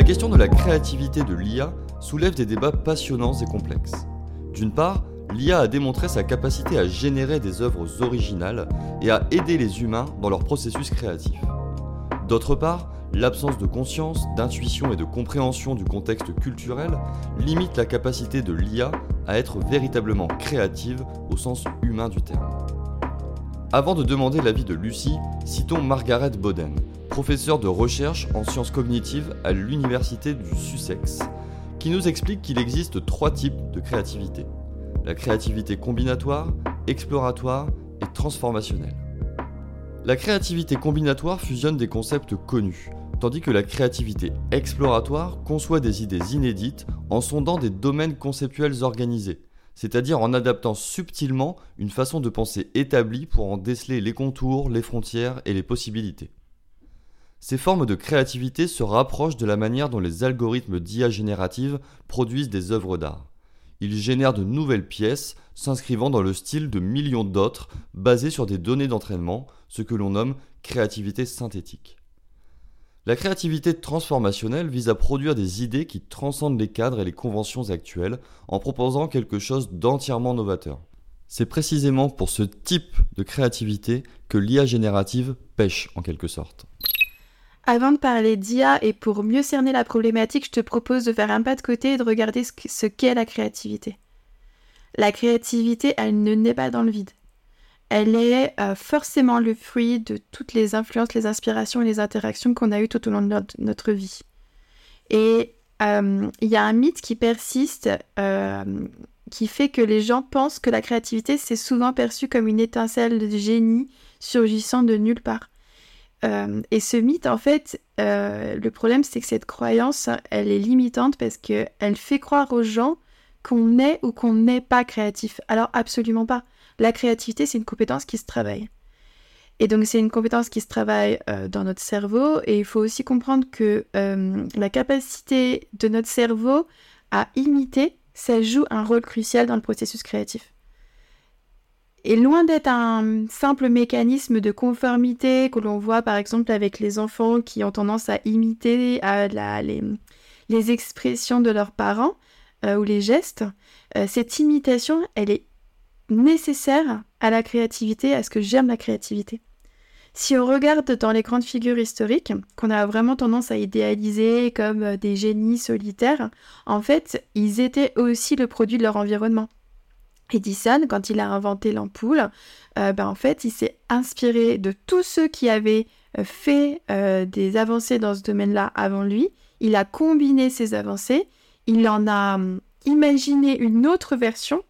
La question de la créativité de l'IA soulève des débats passionnants et complexes. D'une part, l'IA a démontré sa capacité à générer des œuvres originales et à aider les humains dans leur processus créatif. D'autre part, l'absence de conscience, d'intuition et de compréhension du contexte culturel limite la capacité de l'IA à être véritablement créative au sens humain du terme. Avant de demander l'avis de Lucie, citons Margaret Boden, professeure de recherche en sciences cognitives à l'université du Sussex, qui nous explique qu'il existe trois types de créativité. La créativité combinatoire, exploratoire et transformationnelle. La créativité combinatoire fusionne des concepts connus, tandis que la créativité exploratoire conçoit des idées inédites en sondant des domaines conceptuels organisés, c'est-à-dire en adaptant subtilement une façon de penser établie pour en déceler les contours, les frontières et les possibilités. Ces formes de créativité se rapprochent de la manière dont les algorithmes d'IA générative produisent des œuvres d'art. Ils génèrent de nouvelles pièces s'inscrivant dans le style de millions d'autres basées sur des données d'entraînement, ce que l'on nomme créativité synthétique. La créativité transformationnelle vise à produire des idées qui transcendent les cadres et les conventions actuelles en proposant quelque chose d'entièrement novateur. C'est précisément pour ce type de créativité que l'IA générative pêche en quelque sorte. Avant de parler d'IA et pour mieux cerner la problématique, je te propose de faire un pas de côté et de regarder ce qu'est la créativité. La créativité, elle ne naît pas dans le vide. Elle est euh, forcément le fruit de toutes les influences, les inspirations et les interactions qu'on a eues tout au long de notre, vie. Et euh, il y a un mythe qui persiste, euh, qui fait que les gens pensent que la créativité, c'est souvent perçu comme une étincelle de génie surgissant de nulle part. Euh, et ce mythe, en fait, euh, le problème, c'est que cette croyance, elle est limitante parce qu'elle fait croire aux gens qu'on est ou qu'on n'est pas créatif. Alors, absolument pas. La créativité, c'est une compétence qui se travaille. Et donc, c'est une compétence qui se travaille euh, dans notre cerveau. Et il faut aussi comprendre que la capacité de notre cerveau à imiter, ça joue un rôle crucial dans le processus créatif. Et loin d'être un simple mécanisme de conformité que l'on voit par exemple avec les enfants qui ont tendance à imiter les, expressions de leurs parents euh, ou les gestes, euh, cette imitation, elle est nécessaire à la créativité, à ce que j'aime la créativité. Si on regarde dans les grandes figures historiques, qu'on a vraiment tendance à idéaliser comme euh, des génies solitaires, en fait, ils étaient aussi le produit de leur environnement. Edison, quand il a inventé l'ampoule, euh, ben, en fait, il s'est inspiré de tous ceux qui avaient euh, fait euh, des avancées dans ce domaine-là avant lui. Il a combiné ces avancées, il en a hum, imaginé une autre version,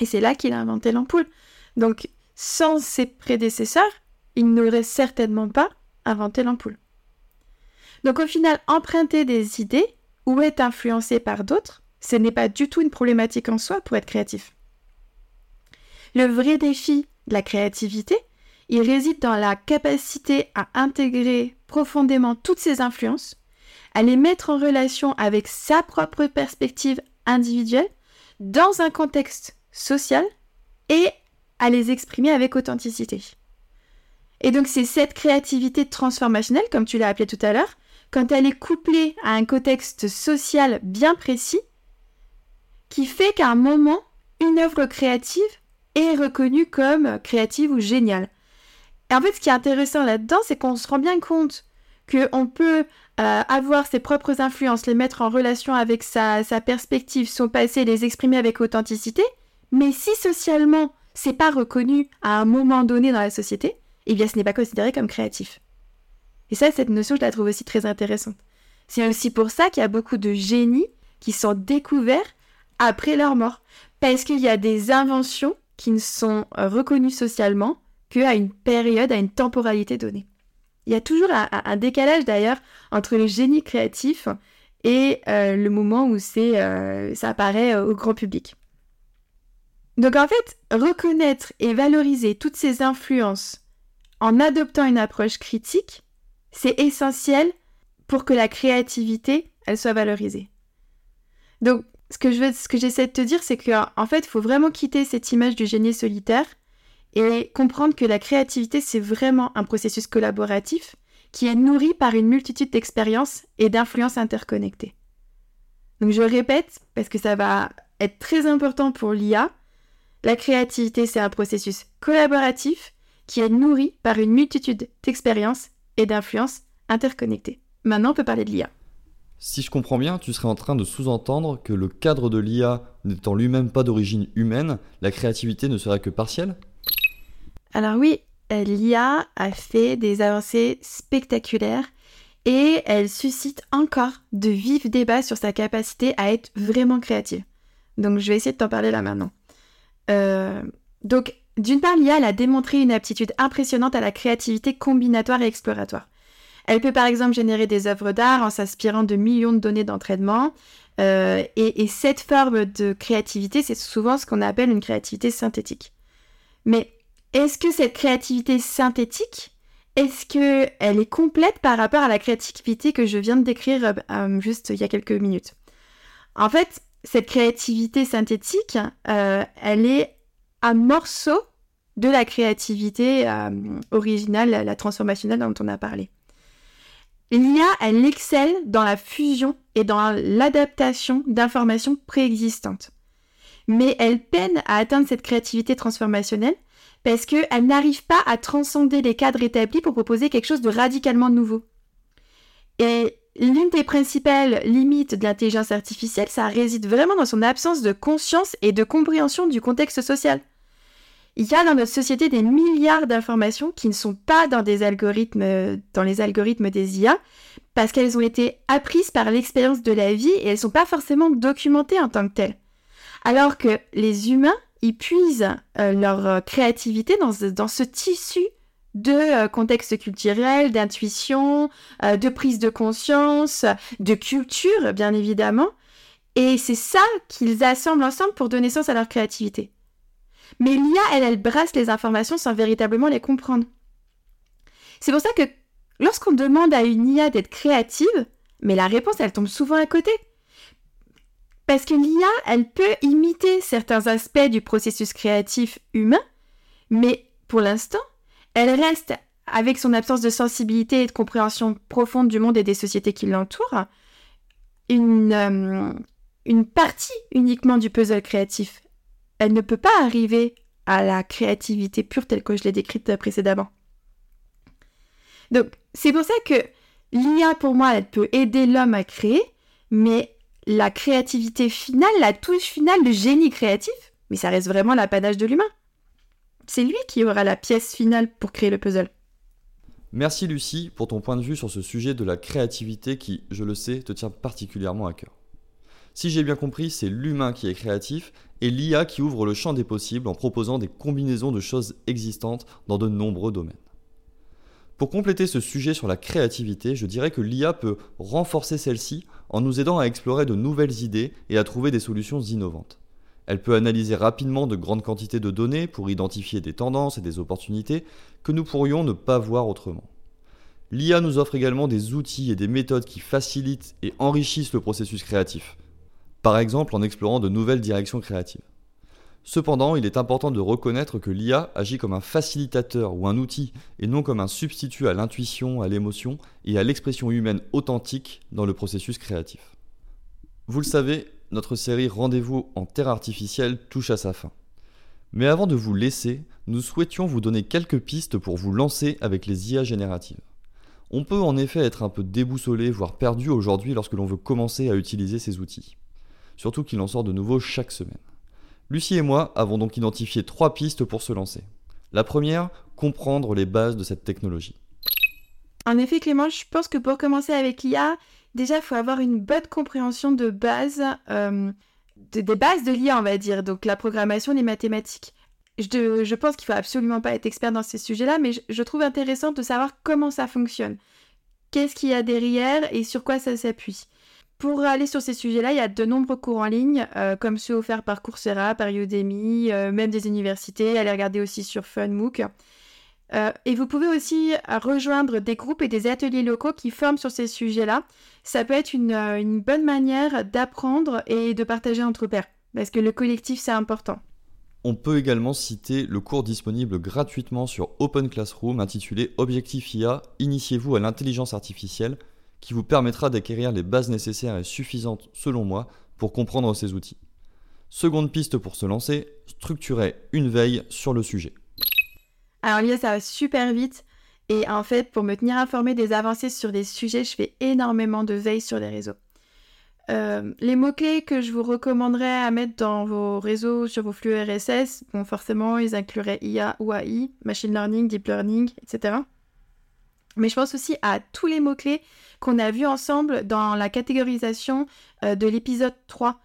et c'est là qu'il a inventé l'ampoule. Donc, sans ses prédécesseurs, il n'aurait certainement pas inventé l'ampoule. Donc, au final, emprunter des idées ou être influencé par d'autres, ce n'est pas du tout une problématique en soi pour être créatif. Le vrai défi de la créativité, il réside dans la capacité à intégrer profondément toutes ces influences, à les mettre en relation avec sa propre perspective individuelle dans un contexte social et à les exprimer avec authenticité. Et donc c'est cette créativité transformationnelle, comme tu l'as appelé tout à l'heure, quand elle est couplée à un contexte social bien précis, qui fait qu'à un moment, une œuvre créative est reconnue comme créative ou géniale. Et en fait, ce qui est intéressant là-dedans, c'est qu'on se rend bien compte qu'on peut euh, avoir ses propres influences, les mettre en relation avec sa, perspective, son passé, les exprimer avec authenticité, mais si socialement c'est pas reconnu à un moment donné dans la société, eh bien ce n'est pas considéré comme créatif. Et ça, cette notion, je la trouve aussi très intéressante. C'est aussi pour ça qu'il y a beaucoup de génies qui sont découverts après leur mort. Parce qu'il y a des inventions qui ne sont euh, reconnus socialement qu'à une période, à une temporalité donnée. Il y a toujours un, décalage d'ailleurs entre le génie créatif et euh, le moment où euh, ça apparaît au grand public. Donc en fait, reconnaître et valoriser toutes ces influences en adoptant une approche critique, c'est essentiel pour que la créativité, elle soit valorisée. Donc ce que je veux, ce que j'essaie de te dire, c'est qu'en fait, il faut vraiment quitter cette image du génie solitaire et comprendre que la créativité, c'est vraiment un processus collaboratif qui est nourrie par une multitude d'expériences et d'influences interconnectées. Donc je répète, parce que ça va être très important pour l'IA, la créativité, c'est un processus collaboratif qui est nourri par une multitude d'expériences et d'influences interconnectées. Maintenant, on peut parler de l'IA. Si je comprends bien, tu serais en train de sous-entendre que le cadre de l'IA n'étant lui-même pas d'origine humaine, la créativité ne serait que partielle? Alors oui, l'IA a fait des avancées spectaculaires et elle suscite encore de vifs débats sur sa capacité à être vraiment créative. Donc je vais essayer de t'en parler là maintenant. Euh, donc d'une part, l'IA a démontré une aptitude impressionnante à la créativité combinatoire et exploratoire. Elle peut par exemple générer des œuvres d'art en s'inspirant de millions de données d'entraînement. Euh, et, cette forme de créativité, c'est souvent ce qu'on appelle une créativité synthétique. Mais est-ce que cette créativité synthétique, est-ce qu'elle est complète par rapport à la créativité que je viens de décrire euh, juste il y a quelques minutes? En fait, cette créativité synthétique, euh, elle est un morceau de la créativité originale, la transformationnelle dont on a parlé. L'IA, elle excelle dans la fusion et dans l'adaptation d'informations préexistantes. Mais elle peine à atteindre cette créativité transformationnelle parce qu'elle n'arrive pas à transcender les cadres établis pour proposer quelque chose de radicalement nouveau. Et l'une des principales limites de l'intelligence artificielle, ça réside vraiment dans son absence de conscience et de compréhension du contexte social. Il y a dans notre société des milliards d'informations qui ne sont pas dans des algorithmes, dans les algorithmes des IA, parce qu'elles ont été apprises par l'expérience de la vie et elles ne sont pas forcément documentées en tant que telles. Alors que les humains, ils puisent euh, leur euh, créativité dans, ce tissu de euh, contexte culturel, d'intuition, de prise de conscience, de culture, bien évidemment. Et c'est ça qu'ils assemblent ensemble pour donner sens à leur créativité. Mais l'IA, elle, elle brasse les informations sans véritablement les comprendre. C'est pour ça que lorsqu'on demande à une IA d'être créative, mais la réponse, elle tombe souvent à côté. Parce que l'IA, elle peut imiter certains aspects du processus créatif humain, mais pour l'instant, elle reste, avec son absence de sensibilité et de compréhension profonde du monde et des sociétés qui l'entourent, une, euh, une partie uniquement du puzzle créatif elle ne peut pas arriver à la créativité pure telle que je l'ai décrite précédemment. Donc, c'est pour ça que l'IA, pour moi, elle peut aider l'homme à créer, mais la créativité finale, la touche finale, le génie créatif, mais ça reste vraiment l'apanage de l'humain. C'est lui qui aura la pièce finale pour créer le puzzle. Merci Lucie pour ton point de vue sur ce sujet de la créativité qui, je le sais, te tient particulièrement à cœur. Si j'ai bien compris, c'est l'humain qui est créatif et l'IA qui ouvre le champ des possibles en proposant des combinaisons de choses existantes dans de nombreux domaines. Pour compléter ce sujet sur la créativité, je dirais que l'IA peut renforcer celle-ci en nous aidant à explorer de nouvelles idées et à trouver des solutions innovantes. Elle peut analyser rapidement de grandes quantités de données pour identifier des tendances et des opportunités que nous pourrions ne pas voir autrement. L'IA nous offre également des outils et des méthodes qui facilitent et enrichissent le processus créatif par exemple en explorant de nouvelles directions créatives. Cependant, il est important de reconnaître que l'IA agit comme un facilitateur ou un outil et non comme un substitut à l'intuition, à l'émotion et à l'expression humaine authentique dans le processus créatif. Vous le savez, notre série Rendez-vous en Terre artificielle touche à sa fin. Mais avant de vous laisser, nous souhaitions vous donner quelques pistes pour vous lancer avec les IA génératives. On peut en effet être un peu déboussolé, voire perdu aujourd'hui lorsque l'on veut commencer à utiliser ces outils surtout qu'il en sort de nouveau chaque semaine. Lucie et moi avons donc identifié trois pistes pour se lancer. La première, comprendre les bases de cette technologie. En effet, Clément, je pense que pour commencer avec l'IA, déjà, il faut avoir une bonne compréhension de base, euh, des bases de l'IA, on va dire, donc la programmation, les mathématiques. Je, pense qu'il faut absolument pas être expert dans ces sujets-là, mais je trouve intéressant de savoir comment ça fonctionne. Qu'est-ce qu'il y a derrière et sur quoi ça s'appuie. Pour aller sur ces sujets-là, il y a de nombreux cours en ligne, euh, comme ceux offerts par Coursera, par Udemy, euh, même des universités. Allez regarder aussi sur FunMOOC. Euh, et vous pouvez aussi rejoindre des groupes et des ateliers locaux qui forment sur ces sujets-là. Ça peut être une, une bonne manière d'apprendre et de partager entre pairs, parce que le collectif, c'est important. on peut également citer le cours disponible gratuitement sur Open Classroom intitulé Objectif IA, initiez-vous à l'intelligence artificielle, qui vous permettra d'acquérir les bases nécessaires et suffisantes, selon moi, pour comprendre ces outils. Seconde piste pour se lancer, structurer une veille sur le sujet. Alors Lia, ça va super vite. Et en fait, pour me tenir informé des avancées sur des sujets, je fais énormément de veille sur les réseaux. Euh, les mots-clés que je vous recommanderais à mettre dans vos réseaux, sur vos flux RSS, bon, forcément, ils incluraient IA ou AI, machine learning, deep learning, etc. Mais je pense aussi à tous les mots-clés qu'on a vus ensemble dans la catégorisation euh, de l'épisode 3.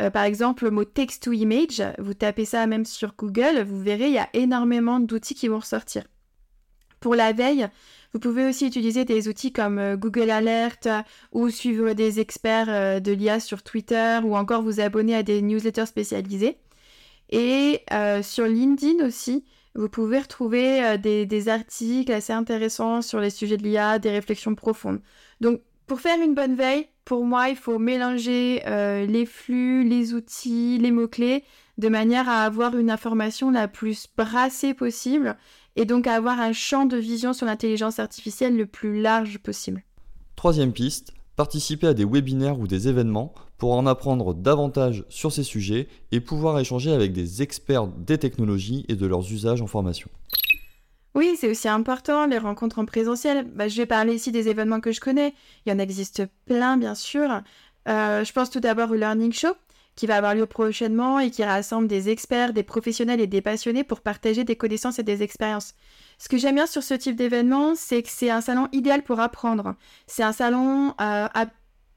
Euh, par exemple, le mot text to image, vous tapez ça même sur Google, vous verrez, il y a énormément d'outils qui vont ressortir. Pour la veille, vous pouvez aussi utiliser des outils comme euh, Google Alert ou suivre des experts de l'IA sur Twitter ou encore vous abonner à des newsletters spécialisés. Et sur LinkedIn aussi, vous pouvez retrouver des, articles assez intéressants sur les sujets de l'IA, des réflexions profondes. Donc, pour faire une bonne veille, pour moi, il faut mélanger les flux, les outils, les mots-clés, de manière à avoir une information la plus brassée possible et donc avoir un champ de vision sur l'intelligence artificielle le plus large possible. Troisième piste, participer à des webinaires ou des événements pour en apprendre davantage sur ces sujets et pouvoir échanger avec des experts des technologies et de leurs usages en formation. Oui, c'est aussi important, les rencontres en présentiel. Bah, je vais parler ici des événements que je connais. Il y en existe plein, bien sûr. Euh, je pense tout d'abord au Learning Show, qui va avoir lieu prochainement et qui rassemble des experts, des professionnels et des passionnés pour partager des connaissances et des expériences. Ce que j'aime bien sur ce type d'événement, c'est que c'est un salon idéal pour apprendre. C'est un salon euh, à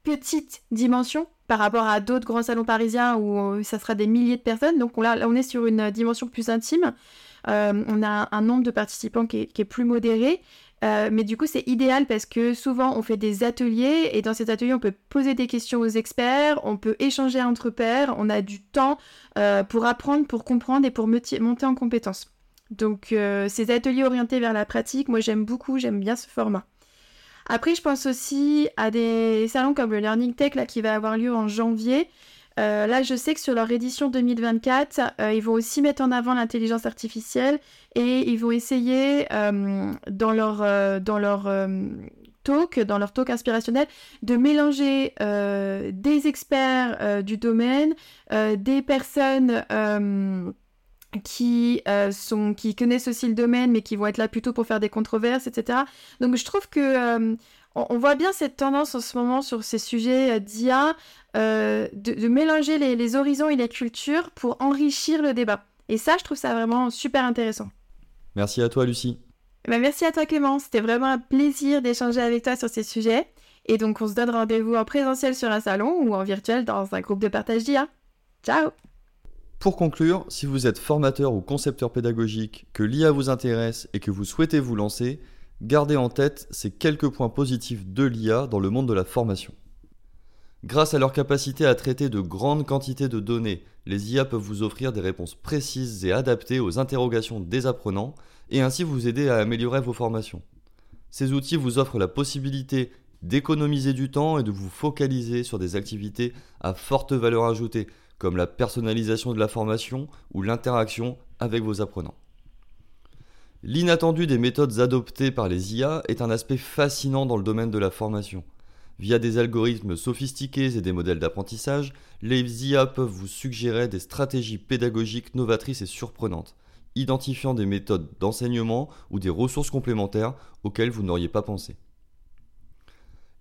petite dimension par rapport à d'autres grands salons parisiens où euh, ça sera des milliers de personnes. Donc là, on est sur une dimension plus intime. Euh, on a un nombre de participants qui est plus modéré euh, mais du coup, c'est idéal parce que souvent, on fait des ateliers et dans ces ateliers, on peut poser des questions aux experts, on peut échanger entre pairs, on a du temps euh, pour apprendre, pour comprendre et pour monter en compétences. Donc, euh, ces ateliers orientés vers la pratique, moi, j'aime beaucoup, j'aime bien ce format. Après, je pense aussi à des salons comme le Learning Tech là, qui va avoir lieu en janvier. Euh, là, je sais que sur leur édition 2024, euh, ils vont aussi mettre en avant l'intelligence artificielle et ils vont essayer euh, dans leur, dans leur talk, dans leur talk inspirationnel, de mélanger des experts du domaine, des personnes qui, sont, qui connaissent aussi le domaine, mais qui vont être là plutôt pour faire des controverses, etc. Donc je trouve que on, voit bien cette tendance en ce moment sur ces sujets d'IA, euh, de, mélanger les, horizons et les cultures pour enrichir le débat. Et ça, je trouve ça vraiment super intéressant. Merci à toi, Lucie. Bah, merci à toi, Clément. C'était vraiment un plaisir d'échanger avec toi sur ces sujets. Et donc, on se donne rendez-vous en présentiel sur un salon ou en virtuel dans un groupe de partage d'IA. Ciao pour conclure, si vous êtes formateur ou concepteur pédagogique, que l'IA vous intéresse et que vous souhaitez vous lancer, Gardez en tête ces quelques points positifs de l'IA dans le monde de la formation. Grâce à leur capacité à traiter de grandes quantités de données, les IA peuvent vous offrir des réponses précises et adaptées aux interrogations des apprenants et ainsi vous aider à améliorer vos formations. Ces outils vous offrent la possibilité d'économiser du temps et de vous focaliser sur des activités à forte valeur ajoutée, comme la personnalisation de la formation ou l'interaction avec vos apprenants. L'inattendu des méthodes adoptées par les IA est un aspect fascinant dans le domaine de la formation. Via des algorithmes sophistiqués et des modèles d'apprentissage, les IA peuvent vous suggérer des stratégies pédagogiques novatrices et surprenantes, identifiant des méthodes d'enseignement ou des ressources complémentaires auxquelles vous n'auriez pas pensé.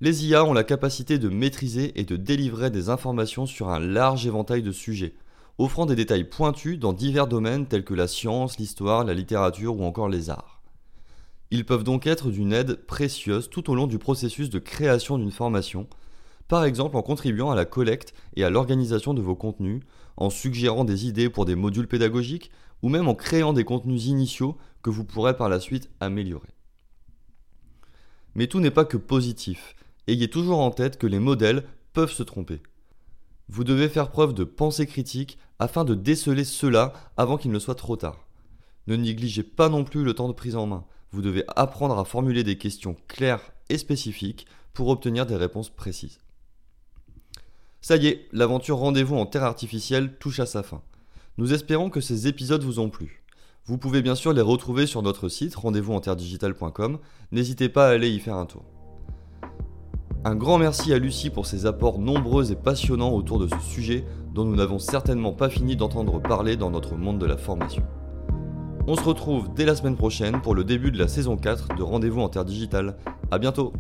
Les IA ont la capacité de maîtriser et de délivrer des informations sur un large éventail de sujets, offrant des détails pointus dans divers domaines tels que la science, l'histoire, la littérature ou encore les arts. Ils peuvent donc être d'une aide précieuse tout au long du processus de création d'une formation, par exemple en contribuant à la collecte et à l'organisation de vos contenus, en suggérant des idées pour des modules pédagogiques, ou même en créant des contenus initiaux que vous pourrez par la suite améliorer. Mais tout n'est pas que positif. Ayez toujours en tête que les modèles peuvent se tromper. Vous devez faire preuve de pensée critique afin de déceler cela avant qu'il ne soit trop tard. Ne négligez pas non plus le temps de prise en main. Vous devez apprendre à formuler des questions claires et spécifiques pour obtenir des réponses précises. Ça y est, l'aventure rendez-vous en terre artificielle touche à sa fin. Nous espérons que ces épisodes vous ont plu. Vous pouvez bien sûr les retrouver sur notre site rendez-vous N'hésitez pas à aller y faire un tour. Un grand merci à Lucie pour ses apports nombreux et passionnants autour de ce sujet dont nous n'avons certainement pas fini d'entendre parler dans notre monde de la formation. On se retrouve dès la semaine prochaine pour le début de la saison 4 de Rendez-vous en Terre Digitale. A bientôt